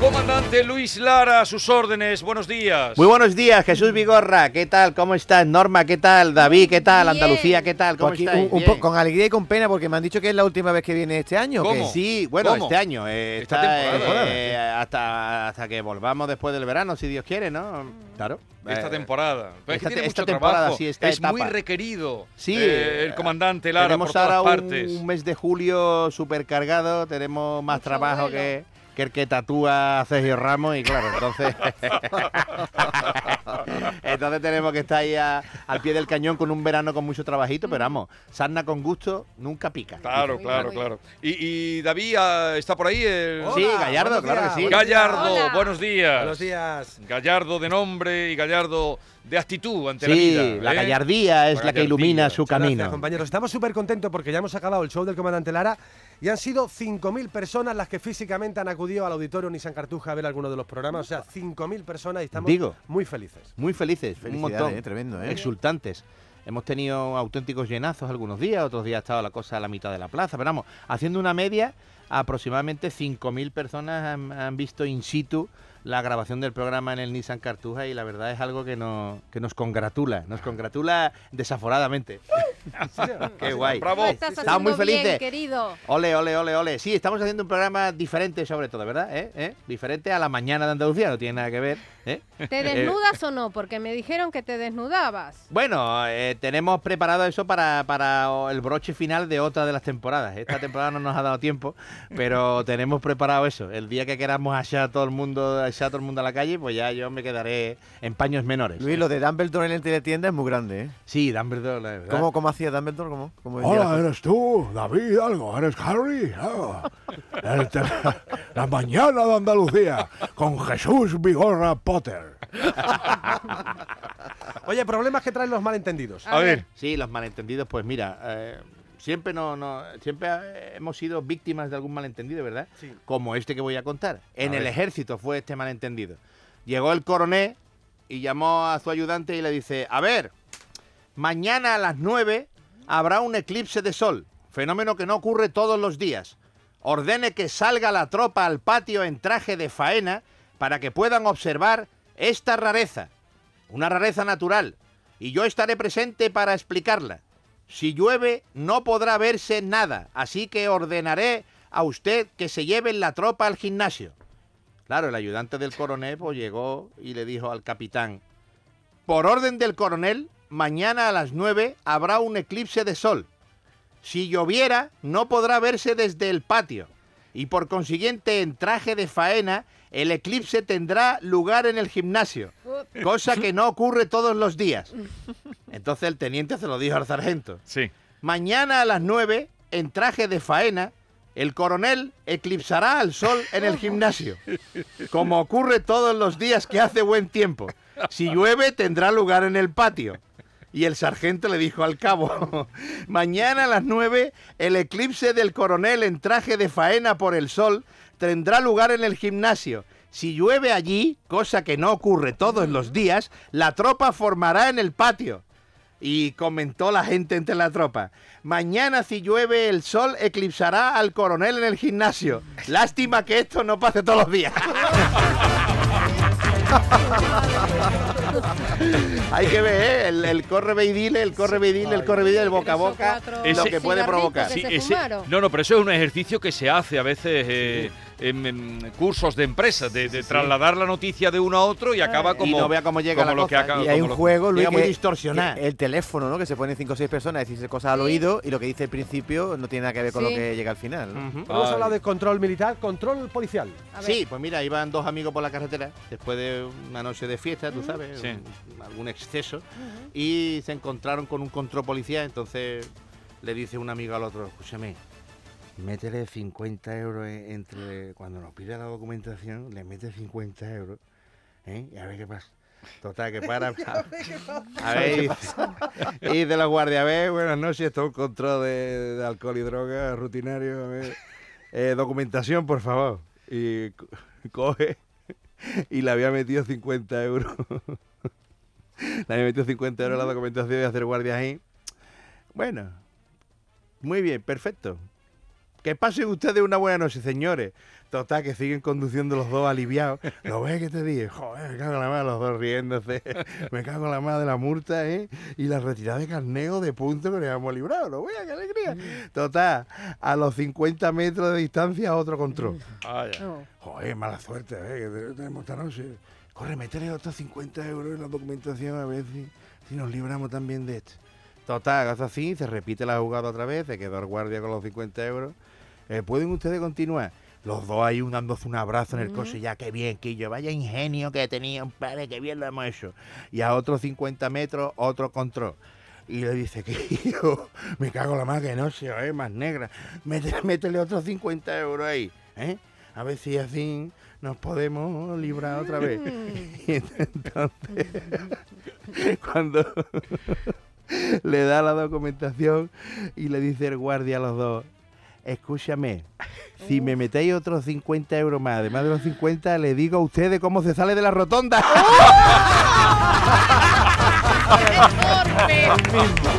Comandante Luis Lara, a sus órdenes, buenos días. Muy buenos días, Jesús Vigorra, ¿qué tal? ¿Cómo estás? Norma, ¿qué tal? David, ¿qué tal? Andalucía, ¿qué tal? ¿Cómo aquí estáis? un- un Bien. po- con alegría y con pena porque me han dicho que es la última vez que viene este año. Sí, bueno, ¿Cómo? este año. eh, Esta está, temporada. eh, hasta, hasta que volvamos después del verano, si Dios quiere, ¿no? Claro. Esta Eh, temporada. Pero es que esta tiene te- esta mucho temporada, trabajo. sí, esta es muy requerido. Sí, eh, el comandante Lara tenemos por todas ahora un- partes. un mes de julio supercargado, tenemos más Mucho trabajo vuelo. que, que el que tatúa a Sergio Ramos y claro, entonces entonces tenemos que estar ahí a- al pie del cañón con un verano con mucho trabajito, pero vamos, sarna con gusto nunca pica. Claro, claro, claro. Y, y David ah, está por ahí. el- Hola, Sí, Gallardo, buenos claro que días, sí. buenos Gallardo, Hola. buenos días. Buenos días. Gallardo de nombre y Gallardo de actitud ante la Sí, vida. la ¿eh? gallardía es La la que ilumina su Muchas camino. Gracias, compañeros. Estamos súper contentos porque ya hemos acabado el show del comandante Lara y han sido 5.000 personas las que físicamente han acudido al auditorio Nissan Cartuja a ver alguno de los programas. O sea, 5.000 personas y estamos Digo. muy felices. Muy felices, un Felicidades, montón. eh, tremendo, ¿eh? Exultantes. Hemos tenido auténticos llenazos algunos días, otros días ha estado la cosa a la mitad de la plaza, pero vamos, haciendo una media, aproximadamente 5.000 personas han, han visto in situ la grabación del programa en el Nissan Cartuja y la verdad es algo que, no, que nos congratula, nos congratula desaforadamente. Qué guay. Bravo. Estamos muy felices. querido. Ole, ole, ole, ole. Sí, estamos haciendo un programa diferente sobre todo, ¿verdad? ¿Eh? ¿Eh? Diferente a la mañana de Andalucía, no tiene nada que ver. ¿eh? ¿Te desnudas o no? Porque me dijeron que te desnudabas. Bueno, eh, tenemos preparado eso para, para el broche final de otra de las temporadas. Esta temporada no nos ha dado tiempo, pero tenemos preparado eso. El día que queramos echar a todo el mundo, echar a todo el mundo a la calle, pues ya yo me quedaré en paños menores. Luis, lo de Dumbledore en el teletienda es muy grande, ¿eh? Sí, Dumbledore, la verdad. ¿Cómo, cómo hacía Dumbledore? ¿Cómo, cómo decía las Hola, eres tú, David, algo, eres Harry. El te- la mañana de Andalucía con Jesús Vigorra Potter. Oye, problemas que traen los malentendidos. A ver, Sí, los malentendidos, pues mira, eh, siempre no, no, siempre eh, hemos sido víctimas de algún malentendido, ¿verdad? Sí. Como este que voy a contar. En A el ver. ejército fue este malentendido. Llegó el coronel y llamó a su ayudante y le dice, a ver, mañana a las 9 habrá un eclipse de sol, fenómeno que no ocurre todos los días. Ordene que salga la tropa al patio en traje de faena para que puedan observar esta rareza, una rareza natural, y yo estaré presente para explicarla. Si llueve no podrá verse nada, así que ordenaré a usted que se lleven la tropa al gimnasio. Claro, el ayudante del coronel pues, llegó y le dijo al capitán, por orden del coronel, mañana a las 9 habrá un eclipse de sol. Si lloviera, no podrá verse desde el patio. Y por consiguiente, en traje de faena, el eclipse tendrá lugar en el gimnasio. Cosa que no ocurre todos los días. Entonces el teniente se lo dijo al sargento. sí. Mañana a las 9, en traje de faena, el coronel eclipsará al sol en el gimnasio, como ocurre todos los días que hace buen tiempo. Si llueve, tendrá lugar en el patio. Y el sargento le dijo al cabo, mañana a las 9, el eclipse del coronel en traje de faena por el sol tendrá lugar en el gimnasio. Si llueve allí, cosa que no ocurre todos los días, la tropa formará en el patio. Y comentó la gente entre la tropa. Mañana si llueve el sol eclipsará al coronel en el gimnasio. Lástima que esto no pase todos los días. Hay que ver, ¿eh? el, el corre ve y dile, el corre ve y dile, el corre ve y dile, el boca a boca, lo que puede provocar. que Sí, se ese- fumaron. no, no, pero eso es un ejercicio que se hace a veces eh, en, en cursos de empresas, de, de trasladar la noticia de uno a otro y acaba como, y no vea cómo llega como la lo que acaba- Y hay un lo- juego, Luis, Llega muy que- distorsionado. que el teléfono, ¿no? Que se ponen cinco o seis personas a decirse cosas al oído y lo que dice al principio no tiene nada que ver con Sí. lo que llega al final. ¿no? Ujú. Hemos Ay. hablado de control militar, control policial. A. Sí, pues mira, iban dos amigos por la carretera después de una noche de fiesta, tú sabes, Sí. un- algún exceso, y se encontraron con un control policial, entonces le dice un amigo al otro, escúchame, métele 50 euros en- entre, cuando nos pide la documentación, le mete 50 euros, ¿eh? y a ver qué pasa. Total, que para. A ver, y dice la guardia, a ver, buenas noches, esto es un control de, de alcohol y droga rutinario, a ver. Eh, documentación, por favor. Y co- coge y le había metido 50 euros. Le había metido 50 euros la documentación de hacer guardia ahí. Bueno, muy bien, perfecto. Que pasen ustedes una buena noche, señores. Total, que siguen conduciendo los dos aliviados. ¿Lo ves que te dije? Joder, me cago en la madre, los dos riéndose. Me cago en la madre de la multa, ¿eh? Y la retirada de carneo de punto que nos hemos librado. ¿Lo veas? ¡Qué alegría! Total, a los 50 metros de distancia, otro control. No. Joder, mala suerte, ¿eh? Que te- tenemos esta noche. Corre, métele otros 50 euros en la documentación a ver si, si nos libramos también de esto. Total, hace así, se repite la jugada otra vez, se quedó el guardia con los 50 euros. Eh, ¿Pueden ustedes continuar? Los dos ahí un dándose un abrazo en el coche, ya que bien, Quillo, vaya ingenio que tenía un padre, que bien lo hemos hecho. Y a otros 50 metros, otro control. Y le dice, Quillo, me cago en la más que no se es más negra. Métele, métele otros 50 euros ahí, ¿eh? A ver si así nos podemos librar otra vez. Y entonces, cuando le da la documentación y le dice el guardia a los dos, escúchame, si me metéis otros 50 euros más, además de los 50, le digo a ustedes cómo se sale de la rotonda.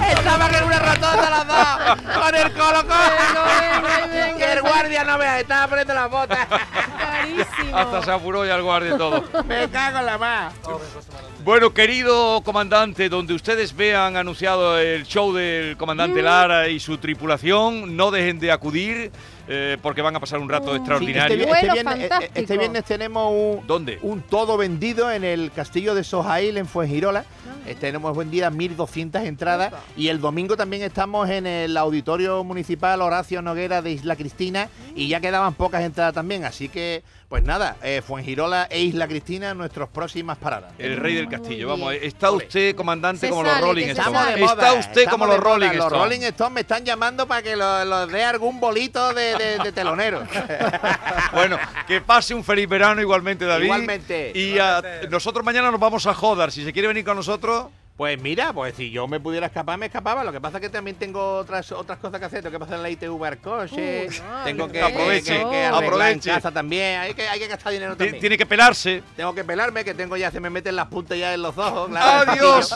Estaban en una rotonda los dos, con el colocón. Y el guardia no vea, estaba poniendo las botas. Carísimo. Hasta se apuró ya el guardia todo. Me cago en la más. Bueno, querido comandante, donde ustedes vean anunciado el show del comandante Lara y su tripulación, no dejen de acudir eh, porque van a pasar un rato Sí, este, extraordinario. este viernes, eh, eh, este viernes tenemos un, ¿Dónde? un todo vendido en el castillo de Sojail en Fuengirola. Eh, tenemos vendidas 1.200 entradas y el domingo también estamos en el auditorio municipal Horacio Noguera de Isla Cristina y ya quedaban pocas entradas también. Así que, pues nada, eh, Fuengirola e Isla Cristina nuestras próximas paradas. El rey del castillo. Vamos, está usted, comandante, Se como sale, los Rolling Stones. Está usted estamos como los Rolling. Stones. Los Rolling Stones me están llamando para que los dé algún bolito de, de- de telonero. Bueno, que pase un feliz verano igualmente, David. Igualmente. Y a- nosotros mañana nos vamos a Jodar. Si se quiere venir con nosotros, Pues mira, pues si yo me pudiera escapar, me escapaba. Lo que pasa es que también tengo otras otras cosas que hacer. Tengo que pasar la ITV al coche. No, tengo que, aproveche, que, que arreglar aproveche. en casa también. Hay que, hay que gastar dinero también. tiene que pelarse. Tengo que pelarme, que tengo ya, se me meten las puntas ya en los ojos. claro, ¡Adiós!